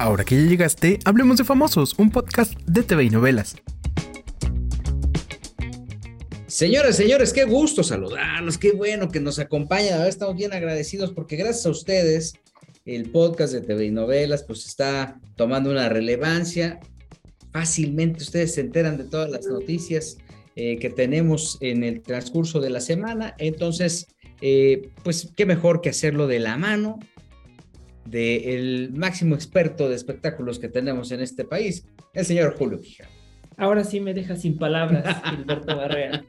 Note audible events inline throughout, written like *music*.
Ahora que ya llegaste, hablemos de Famosos, un podcast de TV y novelas. Señoras, señores, qué gusto saludarlos, qué bueno que nos acompañan. Ahora estamos bien agradecidos porque gracias a ustedes el podcast de TV y novelas pues está tomando una relevancia. Fácilmente ustedes se enteran de todas las noticias eh, que tenemos en el transcurso de la semana. Entonces, eh, pues qué mejor que hacerlo de la mano del máximo experto de espectáculos que tenemos en este país, el señor Julio Quijano. Ahora sí me deja sin palabras, Gilberto Barrera.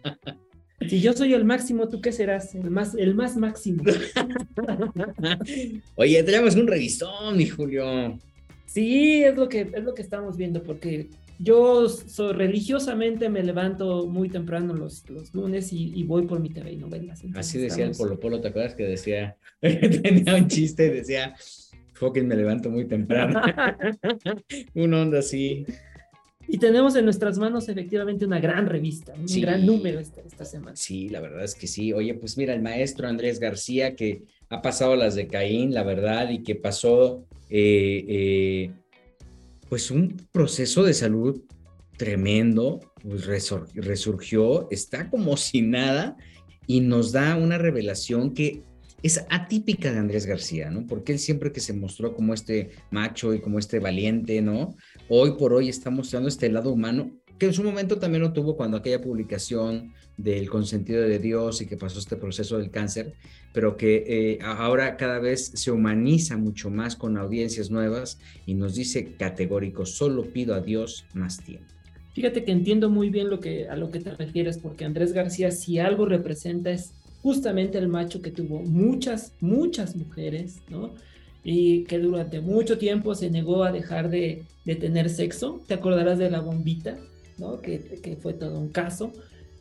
Si yo soy el máximo, ¿tú qué serás? El más, el más máximo. *laughs* Oye, tenemos un revistón, mi Julio. Sí, es lo que, es lo que estamos viendo, porque yo religiosamente me levanto muy temprano los, los lunes y, voy por mi TV y novelas. Así decía el Polo Polo, ¿te acuerdas que decía, *laughs* tenía un chiste y decía, fucking me levanto muy temprano. *laughs* un onda así. Y tenemos en nuestras manos efectivamente una gran revista, un gran número esta, semana. Sí, la verdad es que sí. Oye, pues mira, el maestro Andrés García que ha pasado las de Caín, la verdad, y que pasó eh, eh, pues un proceso de salud tremendo, pues resurgió, está como si nada y nos da una revelación que es atípica de Andrés García, ¿no? Porque él siempre que se mostró como este macho y como este valiente, ¿no? Hoy por hoy está mostrando este lado humano que en su momento también lo tuvo cuando aquella publicación del consentido de Dios y que pasó este proceso del cáncer, pero que eh, ahora cada vez se humaniza mucho más con audiencias nuevas y nos dice categórico, solo pido a Dios más tiempo. Fíjate que entiendo muy bien lo que, a lo que te refieres, porque Andrés García si algo representa es justamente el macho que tuvo muchas, muchas mujeres, ¿no? Y que durante mucho tiempo se negó a dejar de, tener sexo. Te acordarás de la bombita, ¿no? Que, que, fue todo un caso.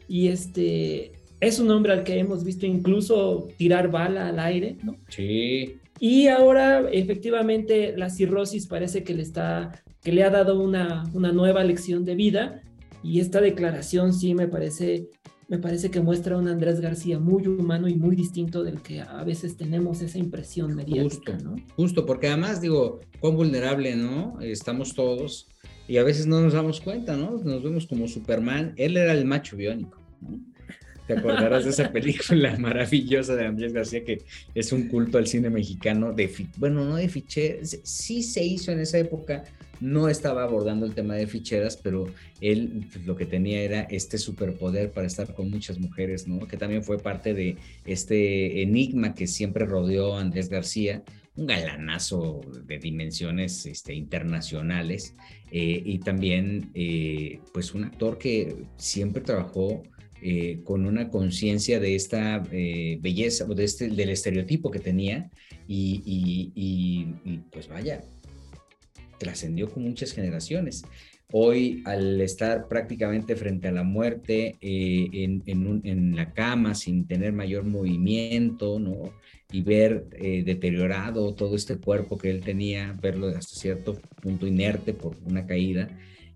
Y este es un hombre al que hemos visto incluso tirar bala al aire, ¿no? Sí. Y ahora efectivamente la cirrosis parece que le está, que le ha dado una, una nueva lección de vida. Y esta declaración sí me parece me parece que muestra a un Andrés García muy humano y muy distinto del que a veces tenemos esa impresión mediática, justo, ¿no? Justo, porque además digo, cuán vulnerable, ¿no? Estamos todos y a veces no nos damos cuenta, ¿no? Nos vemos como Superman. Él era el macho biónico, ¿no? Te acordarás de esa película *laughs* maravillosa de Andrés García que es un culto al cine mexicano de, bueno, no de ficheras, sí se hizo en esa época, no estaba abordando el tema de ficheras, pero él pues, lo que tenía era este superpoder para estar con muchas mujeres, ¿no? Que también fue parte de este enigma que siempre rodeó a Andrés García, un galanazo de dimensiones este, internacionales eh, y también eh, pues un actor que siempre trabajó eh, con una conciencia de esta belleza o de este, del estereotipo que tenía y pues vaya, trascendió con muchas generaciones. Hoy, al estar prácticamente frente a la muerte, eh, en, la cama, sin tener mayor movimiento, ¿no? Y ver eh, deteriorado todo este cuerpo que él tenía, verlo hasta cierto punto inerte por una caída,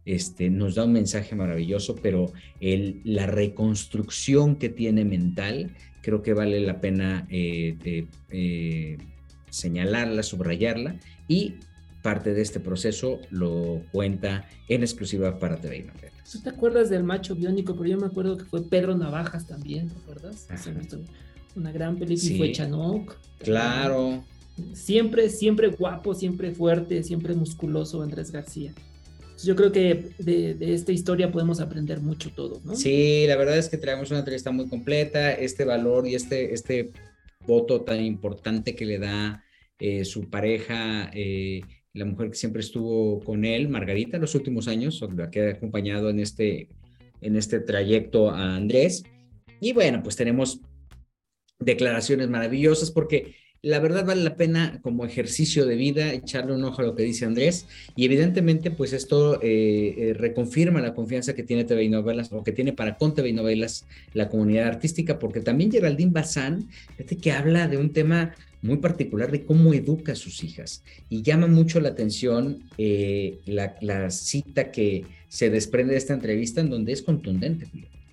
este, nos da un mensaje maravilloso, pero el, la reconstrucción que tiene mental, creo que vale la pena eh, señalarla, subrayarla y parte de este proceso lo cuenta en exclusiva para TV y Novelas. ¿Tú te acuerdas del macho biónico? Pero yo me acuerdo que fue Pedro Navajas también, ¿te acuerdas? Una gran película fue Chanok. Claro. Siempre, siempre guapo, siempre fuerte, siempre musculoso Andrés García. Yo creo que de, esta historia podemos aprender mucho todo, ¿no? Sí, la verdad es que traemos una entrevista muy completa, este valor y este, este voto tan importante que le da eh, su pareja eh, la mujer que siempre estuvo con él, Margarita, los últimos años, la que ha acompañado en este, en este trayecto a Andrés. Y bueno, pues tenemos declaraciones maravillosas porque la verdad vale la pena como ejercicio de vida echarle un ojo a lo que dice Andrés y evidentemente pues esto eh, eh, reconfirma la confianza que tiene TV y Novelas o que tiene para con TV y Novelas la comunidad artística porque también Geraldine Bazán, este que habla de un tema muy particular de cómo educa a sus hijas. Y llama mucho la atención eh, la, cita que se desprende de esta entrevista en donde es contundente.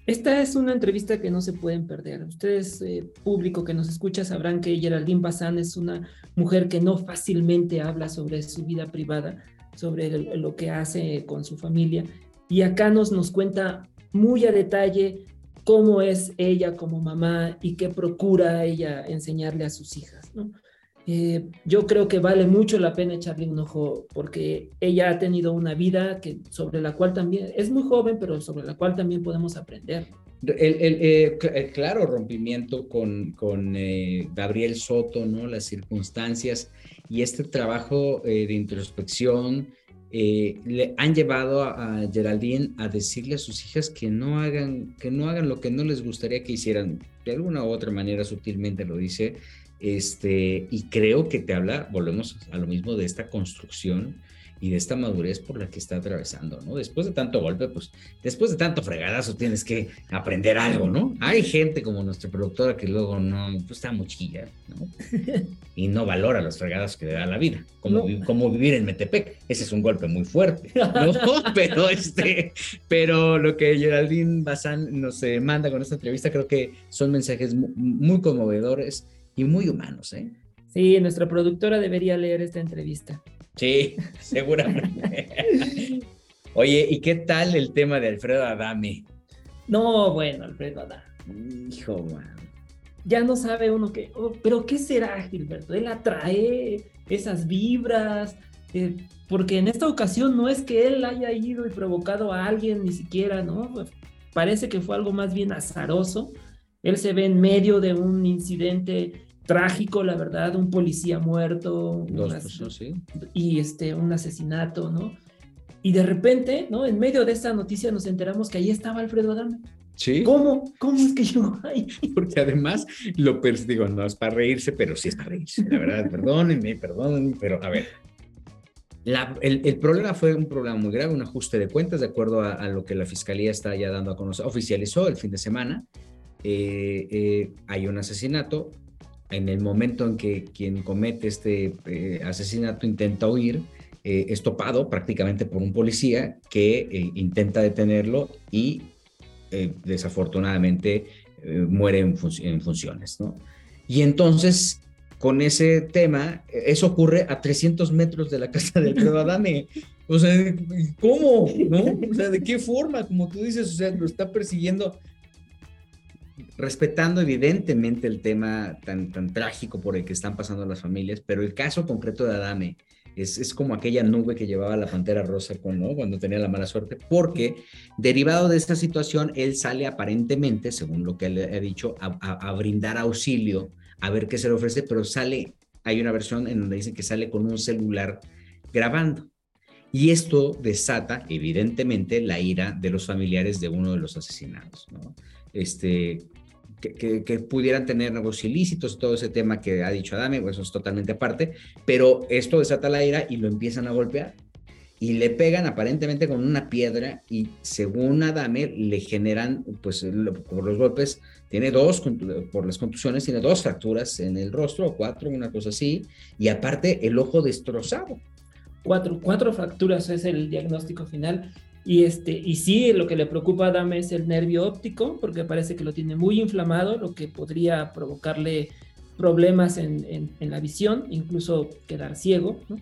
Esta es una entrevista que no se pueden perder. Ustedes, eh, público que nos escucha, sabrán que Geraldine Bazán es una mujer que no fácilmente habla sobre su vida privada, sobre lo que hace con su familia. Y acá nos, nos cuenta muy a detalle cómo es ella como mamá y qué procura ella enseñarle a sus hijas. ¿no? Eh, yo creo que vale mucho la pena echarle un ojo porque ella ha tenido una vida que, sobre la cual también, es muy joven, pero sobre la cual también podemos aprender. El, el, el, claro rompimiento con, con eh, Gabriel Soto, ¿no? Las circunstancias y este trabajo eh, de introspección le han llevado a, a, Geraldine a decirle a sus hijas que no hagan, que no hagan lo que no les gustaría que hicieran. De alguna u otra manera sutilmente lo dice, este, y creo que te habla, volvemos a lo mismo, de esta construcción y de esta madurez por la que está atravesando, ¿no? Después de tanto golpe, pues, después de tanto fregadazo tienes que aprender algo, ¿no? Hay gente como nuestra productora que luego no, pues está mochilla, ¿no? *laughs* Y no valora los fregadas que le da la vida, como, como vivir en Metepec, ese es un golpe muy fuerte, ¿no? *laughs* Pero, este, pero lo que Geraldine Bazán nos eh, manda con esta entrevista creo que son mensajes muy conmovedores y muy humanos, ¿eh? Sí, nuestra productora debería leer esta entrevista. Sí, seguramente. *laughs* Oye, ¿y qué tal el tema de Alfredo Adame? No, bueno, Alfredo Adame. Hijo, man. Ya no sabe uno qué, oh, pero ¿qué será, Gilberto? Él atrae esas vibras, eh, porque en esta ocasión no es que él haya ido y provocado a alguien ni siquiera, ¿no? Parece que fue algo más bien azaroso él se ve en medio de un incidente trágico, la verdad, un policía muerto. Dos personas, sí. Y este, un asesinato, ¿no? Y de repente, ¿no? En medio de esta noticia nos enteramos que ahí estaba Alfredo Adame. Sí. ¿Cómo? ¿Cómo es que yo ahí? *laughs* Porque además lo digo, no es para reírse, pero sí es para reírse. La verdad, perdónenme, perdónenme, pero a ver. el, el, problema fue un problema muy grave, un ajuste de cuentas, de acuerdo a, a, lo que la fiscalía está ya dando a conocer, oficializó el fin de semana. Eh, eh, hay un asesinato. En el momento en que quien comete este eh, asesinato intenta huir, es topado prácticamente por un policía que intenta detenerlo y desafortunadamente muere en, funciones. ¿no? Y entonces con ese tema, eso ocurre a 300 metros de la casa del *laughs* Pedro Adame. O sea, ¿cómo? ¿No? O sea, ¿de qué forma? Como tú dices, o sea, lo está persiguiendo respetando evidentemente el tema tan, tan trágico por el que están pasando las familias, pero el caso concreto de Adame es, es como aquella nube que llevaba la Pantera Rosa con, ¿no? cuando tenía la mala suerte, porque derivado de esta situación, él sale aparentemente, según lo que él ha dicho, a, brindar auxilio, a ver qué se le ofrece, pero sale, hay una versión en donde dice que sale con un celular grabando. Y esto desata, evidentemente, la ira de los familiares de uno de los asesinados. ¿no? este, que, pudieran tener negocios ilícitos, todo ese tema que ha dicho Adame, pues eso es totalmente aparte, pero esto desata la ira y lo empiezan a golpear y le pegan aparentemente con una piedra y según Adame le generan, pues por los golpes, tiene dos, por las contusiones, tiene dos fracturas en el rostro, cuatro, una cosa así, y aparte el ojo destrozado. Cuatro, cuatro fracturas es el diagnóstico final. Y, este, y sí, lo que le preocupa a Adame es el nervio óptico, porque parece que lo tiene muy inflamado, lo que podría provocarle problemas en, en, la visión, incluso quedar ciego. ¿no?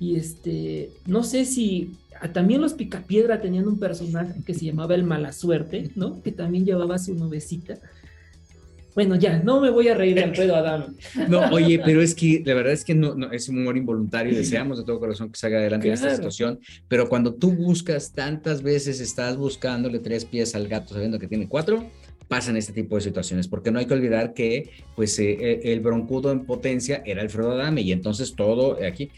Y este, no sé si también los Picapiedra tenían un personaje que se llamaba el Mala Suerte, ¿no? Que también llevaba su nubecita. Bueno, ya, no me voy a reír de Alfredo Adam. *laughs* No, oye, pero es que la verdad es que no, no es un humor involuntario. Deseamos de todo corazón que salga adelante esta situación. Pero cuando tú buscas tantas veces, estás buscándole tres pies al gato sabiendo que tiene cuatro, pasan este tipo de situaciones. Porque no hay que olvidar que, pues, eh, eh, el broncudo en potencia era Alfredo Adame y entonces todo aquí.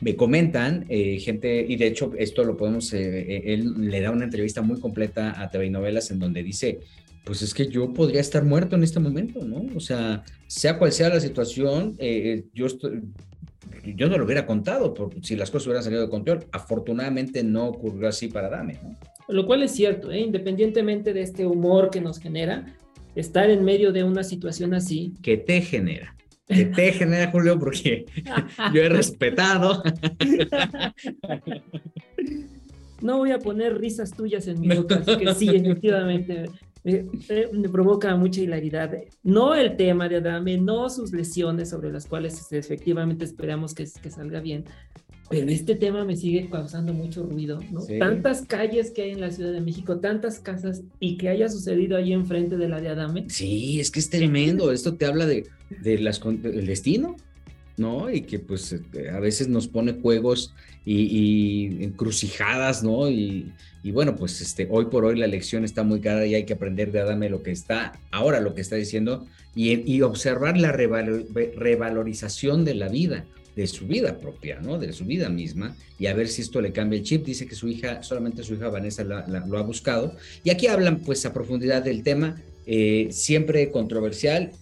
Me comentan eh, gente, y de hecho esto lo podemos, él le da una entrevista muy completa a TV Novelas en donde dice, pues es que yo podría estar muerto en este momento, ¿no? O sea, sea cual sea la situación, eh, yo, yo no lo hubiera contado por, si las cosas hubieran salido de control. Afortunadamente no ocurrió así para Dame, ¿no? Lo cual es cierto, ¿eh? independientemente de este humor que nos genera, estar en medio de una situación así. Que te genera. Que te genera, Julio, porque *laughs* yo he respetado. *laughs* No voy a poner risas tuyas en mi boca, así que sí, efectivamente me provoca mucha hilaridad. No el tema de Adame, no sus lesiones sobre las cuales este, efectivamente esperamos que, que salga bien, pero este tema me sigue causando mucho ruido, ¿no? Tantas calles que hay en la Ciudad de México, tantas casas y que haya sucedido ahí enfrente de la de Adame. Sí, es que es tremendo. Esto te habla de, de las, del destino, ¿no? Y que pues este, a veces nos pone juegos y, encrucijadas, ¿no? Y, bueno, pues este, hoy por hoy la lección está muy cara y hay que aprender de Adame lo que está, ahora lo que está diciendo y, observar la revalorización de la vida de su vida propia, ¿no? De su vida misma, y a ver si esto le cambia el chip. Dice que su hija, solamente su hija Vanessa lo ha buscado. Y aquí hablan pues a profundidad del tema, eh, siempre controversial,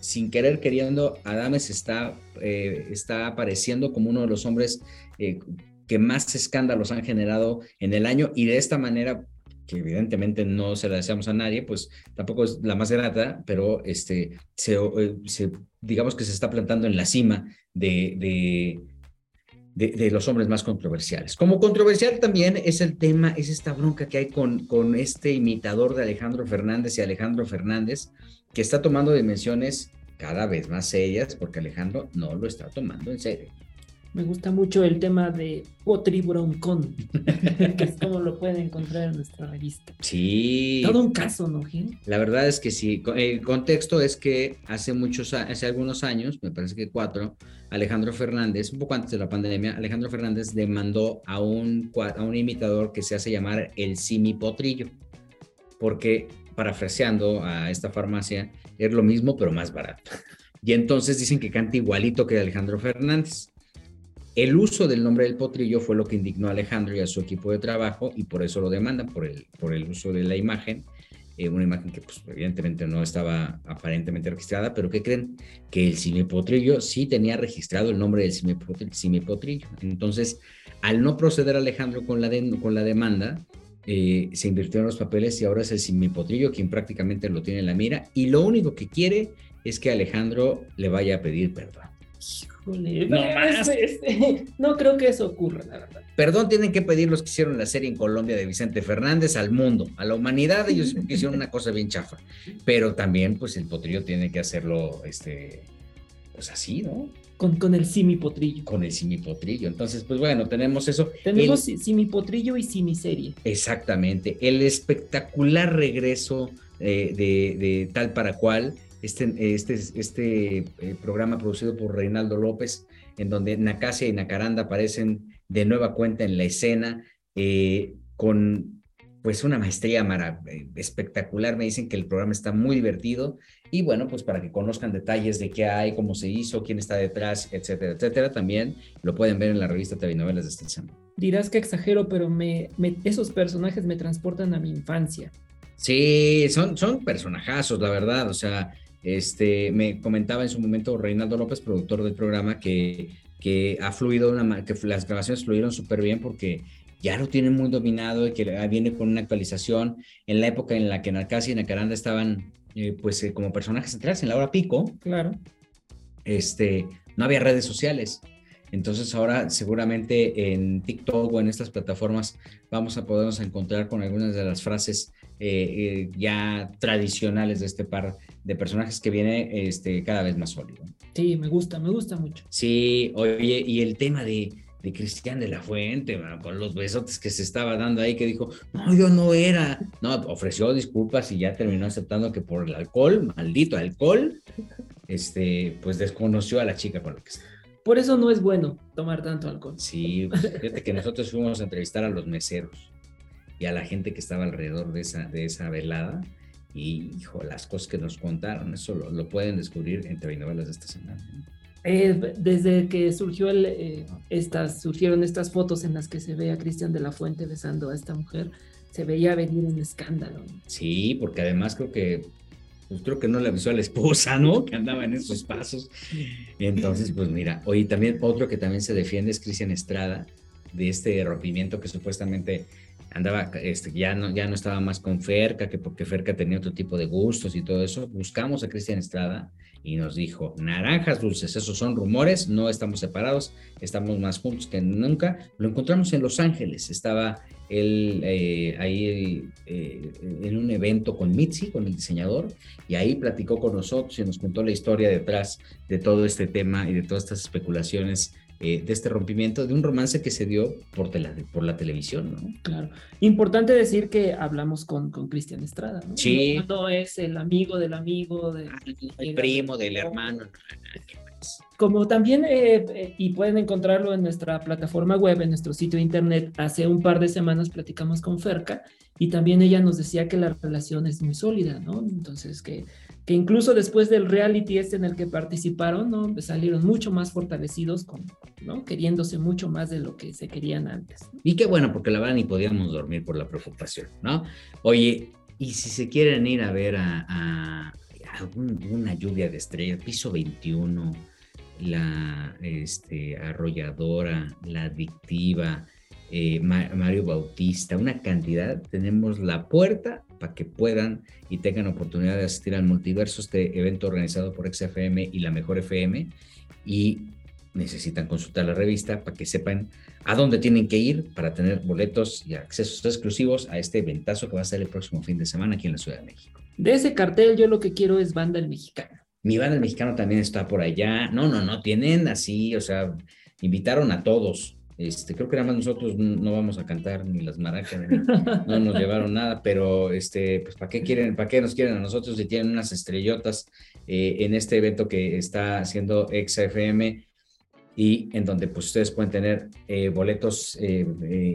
sin querer queriendo, Adames está, eh, está apareciendo como uno de los hombres eh, que más escándalos han generado en el año y de esta manera que evidentemente no se la deseamos a nadie, pues tampoco es la más grata, pero este, se, digamos que se está plantando en la cima de, de, los hombres más controversiales. Como controversial también es el tema, es esta bronca que hay con, con este imitador de Alejandro Fernández y Alejandro Fernández, que está tomando dimensiones cada vez más serias porque Alejandro no lo está tomando en serio. Me gusta mucho el tema de Broncón, *laughs* que es como lo pueden encontrar en nuestra revista. Sí. Todo un caso, ¿no, Gil? La verdad es que sí. El contexto es que hace muchos, hace algunos años, me parece que cuatro, Alejandro Fernández, un poco antes de la pandemia, Alejandro Fernández demandó a un, a un imitador que se hace llamar el Simi Potrillo, porque parafraseando a esta farmacia, es lo mismo pero más barato. Y entonces dicen que canta igualito que Alejandro Fernández. El uso del nombre del potrillo fue lo que indignó a Alejandro y a su equipo de trabajo y por eso lo demandan, por el, por el uso de la imagen, eh, una imagen que pues, evidentemente no estaba aparentemente registrada, pero ¿qué creen? Que el simipotrillo sí tenía registrado el nombre del simipotrillo. Entonces, al no proceder Alejandro con la, con la demanda, eh, se invirtieron los papeles y ahora es el simipotrillo quien prácticamente lo tiene en la mira y lo único que quiere es que Alejandro le vaya a pedir perdón *laughs* no, creo que eso ocurra, la verdad. Perdón tienen que pedir los que hicieron la serie en Colombia de Vicente Fernández al mundo, a la humanidad, ellos *laughs* hicieron una cosa bien chafa. Pero también, pues el potrillo tiene que hacerlo, este, pues así, ¿no? Con, con el simipotrillo. Con el simipotrillo. Entonces, pues bueno, tenemos eso. Tenemos simipotrillo y simiserie. Exactamente. El espectacular regreso eh, de, de tal para cual este, este, este eh, programa producido por Reinaldo López, en donde Nacasia y Nacaranda aparecen de nueva cuenta en la escena, eh, con pues una maestría eh, espectacular. Me dicen que el programa está muy divertido y bueno, pues para que conozcan detalles de qué hay, cómo se hizo, quién está detrás, etcétera, etcétera, también lo pueden ver en la revista TV Novelas de esta semana. Dirás que exagero, pero me, esos personajes me transportan a mi infancia. Sí, son, son personajazos, la verdad. O sea, este, me comentaba en su momento Reinaldo López, productor del programa, que, que ha fluido una, que las grabaciones fluyeron súper bien porque ya lo tienen muy dominado y que viene con una actualización en la época en la que Narcasi y Nacaranda estaban eh, pues eh, como personajes centrales en la hora pico. Claro. Este, no había redes sociales. Entonces ahora seguramente en TikTok o en estas plataformas vamos a podernos encontrar con algunas de las frases eh, ya tradicionales de este par de personajes que viene este, cada vez más sólido. Sí, me gusta, me gusta mucho. Sí, oye, y el tema de, de Cristian de la Fuente, con los besotes que se estaba dando ahí, que dijo, no, yo no era. No, ofreció disculpas y ya terminó aceptando que por el alcohol, maldito alcohol, este, pues desconoció a la chica con la que está. Por eso no es bueno tomar tanto alcohol. Sí, fíjate que nosotros fuimos a entrevistar a los meseros y a la gente que estaba alrededor de esa, de esa velada y, hijo, las cosas que nos contaron, eso lo, pueden descubrir entre novelas de esta semana. Eh, desde que surgió el, eh, estas, surgieron estas fotos en las que se ve a Cristian de la Fuente besando a esta mujer, se veía venir un escándalo. Sí, porque además creo que pues creo que no le avisó a la esposa, ¿no? Que andaba en esos pasos. Entonces, pues mira, oye, también otro que también se defiende es Cristian Estrada, de este rompimiento que supuestamente andaba, este, ya no, ya no estaba más con Ferca, que porque Ferca tenía otro tipo de gustos y todo eso. Buscamos a Cristian Estrada y nos dijo, naranjas dulces, esos son rumores, no estamos separados, estamos más juntos que nunca. Lo encontramos en Los Ángeles, estaba él eh, ahí eh, en un evento con Mitzi, con el diseñador, y ahí platicó con nosotros y nos contó la historia detrás de todo este tema y de todas estas especulaciones eh, de este rompimiento, de un romance que se dio por, por la televisión, ¿no? Claro. Importante decir que hablamos con Cristian Estrada, ¿no? Sí. No, es el amigo del amigo, del el primo, del hermano. Como también, eh, eh, y pueden encontrarlo en nuestra plataforma web, en nuestro sitio de internet, hace un par de semanas platicamos con Ferca y también ella nos decía que la relación es muy sólida, ¿no? Entonces, que que incluso después del reality este en el que participaron, ¿no? Pues salieron mucho más fortalecidos, con, ¿no? Queriéndose mucho más de lo que se querían antes. Y qué bueno, porque la verdad ni podíamos dormir por la preocupación, ¿no? Oye, y si se quieren ir a ver a, una lluvia de estrellas, piso 21, la este, arrolladora, la adictiva, eh, Mario Bautista, una cantidad, tenemos la puerta para que puedan y tengan oportunidad de asistir al multiverso, este evento organizado por XFM y la Mejor FM, y necesitan consultar la revista para que sepan a dónde tienen que ir para tener boletos y accesos exclusivos a este eventazo que va a ser el próximo fin de semana aquí en la Ciudad de México. De ese cartel yo lo que quiero es Banda El Mexicano. Mi Banda El Mexicano también está por allá. No, no, no, tienen así, o sea, invitaron a todos. Este, creo que nada más nosotros no vamos a cantar ni las maracas, *laughs* no nos llevaron nada, pero este, pues ¿para qué quieren, para qué nos quieren a nosotros si tienen unas estrellotas eh, en este evento que está haciendo XFM y en donde pues ustedes pueden tener eh, boletos eh,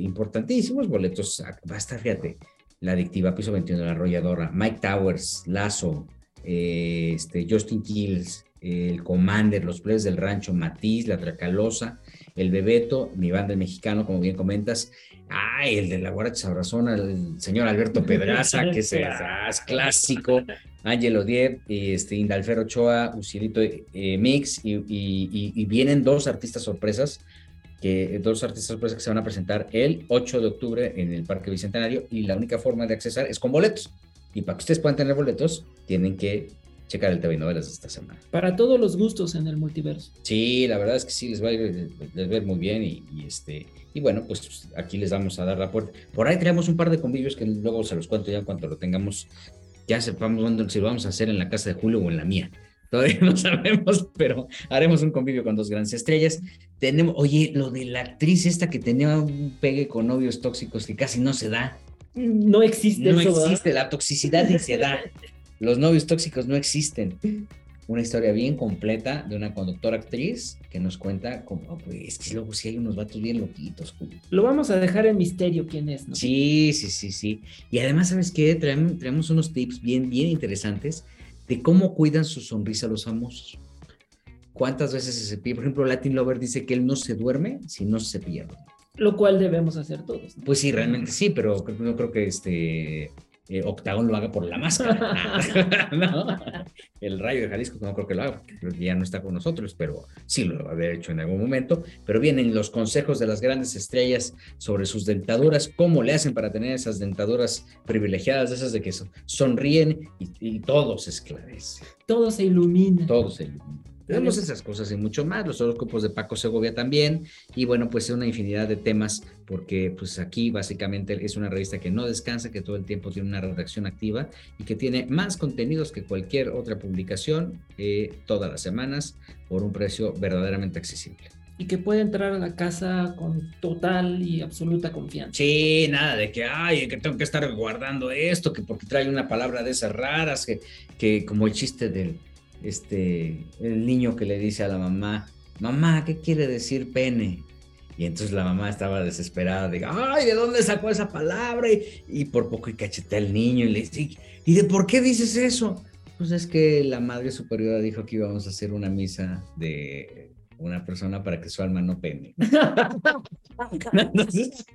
importantísimos, boletos, va a estar, fíjate, la adictiva Piso 21, la arrolladora, Mike Towers, Lazo, este, Justin Kills, el Commander, los players del rancho, Matiz, la Tracalosa, el Bebeto, mi banda mexicano, como bien comentas. Ay, el de la Guaracha Sabrazona, el señor Alberto Pedraza, que es, es *laughs* clásico. Ángel Odier, este, Indalfer Ochoa, Ucielito eh, Mix, y, vienen dos artistas sorpresas, que, dos artistas sorpresas que se van a presentar el 8 de octubre en el Parque Bicentenario, y la única forma de accesar es con boletos. Y para que ustedes puedan tener boletos, tienen que checar el TV Novelas de esta semana. Para todos los gustos en el multiverso. Sí, la verdad es que sí, les va a ir, les ver muy bien y, este, y bueno, pues aquí les vamos a dar la puerta. Por ahí tenemos un par de convivios que luego se los cuento ya cuando lo tengamos, ya sepamos dónde, si lo vamos a hacer en la casa de Julio o en la mía. Todavía *laughs* no sabemos, pero haremos un convivio con dos grandes estrellas. Tenemos, oye, lo de la actriz esta que tenía un pegue con novios tóxicos que casi no se da. No existe. No existe, la toxicidad ni se da. *laughs* Los novios tóxicos no existen. Una historia bien completa de una conductora actriz que nos cuenta como, pues, es que luego sí hay unos vatos bien loquitos. Lo vamos a dejar en misterio quién es, ¿no? Sí, sí, sí, sí. Y además, ¿sabes qué? Traemos, unos tips bien, bien interesantes de cómo cuidan su sonrisa los famosos. ¿Cuántas veces se cepilla? Por ejemplo, Latin Lover dice que él no se duerme si no se cepilla. Lo cual debemos hacer todos. Pues sí, realmente sí, pero no creo que este eh, Octagon lo haga por la máscara. *laughs* *laughs* El Rayo de Jalisco no creo que lo haga, porque ya no está con nosotros, pero sí lo va a haber hecho en algún momento. Pero vienen los consejos de las grandes estrellas sobre sus dentaduras, cómo le hacen para tener esas dentaduras privilegiadas, esas de que sonríen y, y todo se esclarece. Todo se ilumina. Todo se ilumina. Tenemos esas cosas y mucho más, los horóscopos de Paco Segovia también, y bueno, pues es una infinidad de temas, porque pues aquí básicamente es una revista que no descansa, que todo el tiempo tiene una redacción activa y que tiene más contenidos que cualquier otra publicación eh, todas las semanas por un precio verdaderamente accesible y que puede entrar a la casa con total y absoluta confianza. Sí, nada de que, ay, que tengo que estar guardando esto, que porque trae una palabra de esas raras, que, que como el chiste del, este, el niño que le dice a la mamá, mamá, ¿qué quiere decir pene? Y entonces la mamá estaba desesperada, diga, ay, ¿de dónde sacó esa palabra? Y, por poco y cachetea al niño y le dice, ¿y de por qué dices eso? Pues es que la madre superiora dijo que íbamos a hacer una misa de una persona para que su alma no pene. *laughs* entonces,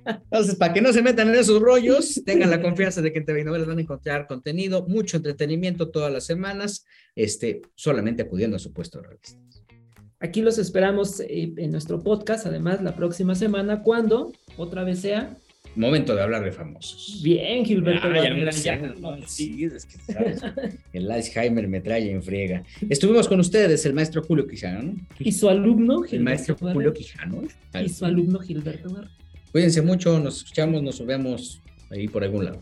para que no se metan en esos rollos, tengan la confianza de que en TV Novelas van a encontrar contenido, mucho entretenimiento todas las semanas, este, solamente acudiendo a su puesto de revistas. Aquí los esperamos eh, en nuestro podcast, además, la próxima semana, cuando otra vez sea momento de hablar de famosos. Bien, Gilberto. Ah, ya ya. no, sí, es que sabes, el Alzheimer me trae en friega. Estuvimos con ustedes, el maestro Julio Quijano, ¿no? Y su alumno, El Gilberto maestro Barrera. Julio Quijano. Y su alumno, Gilberto Barrera. Cuídense mucho, nos escuchamos, nos vemos ahí por algún lado.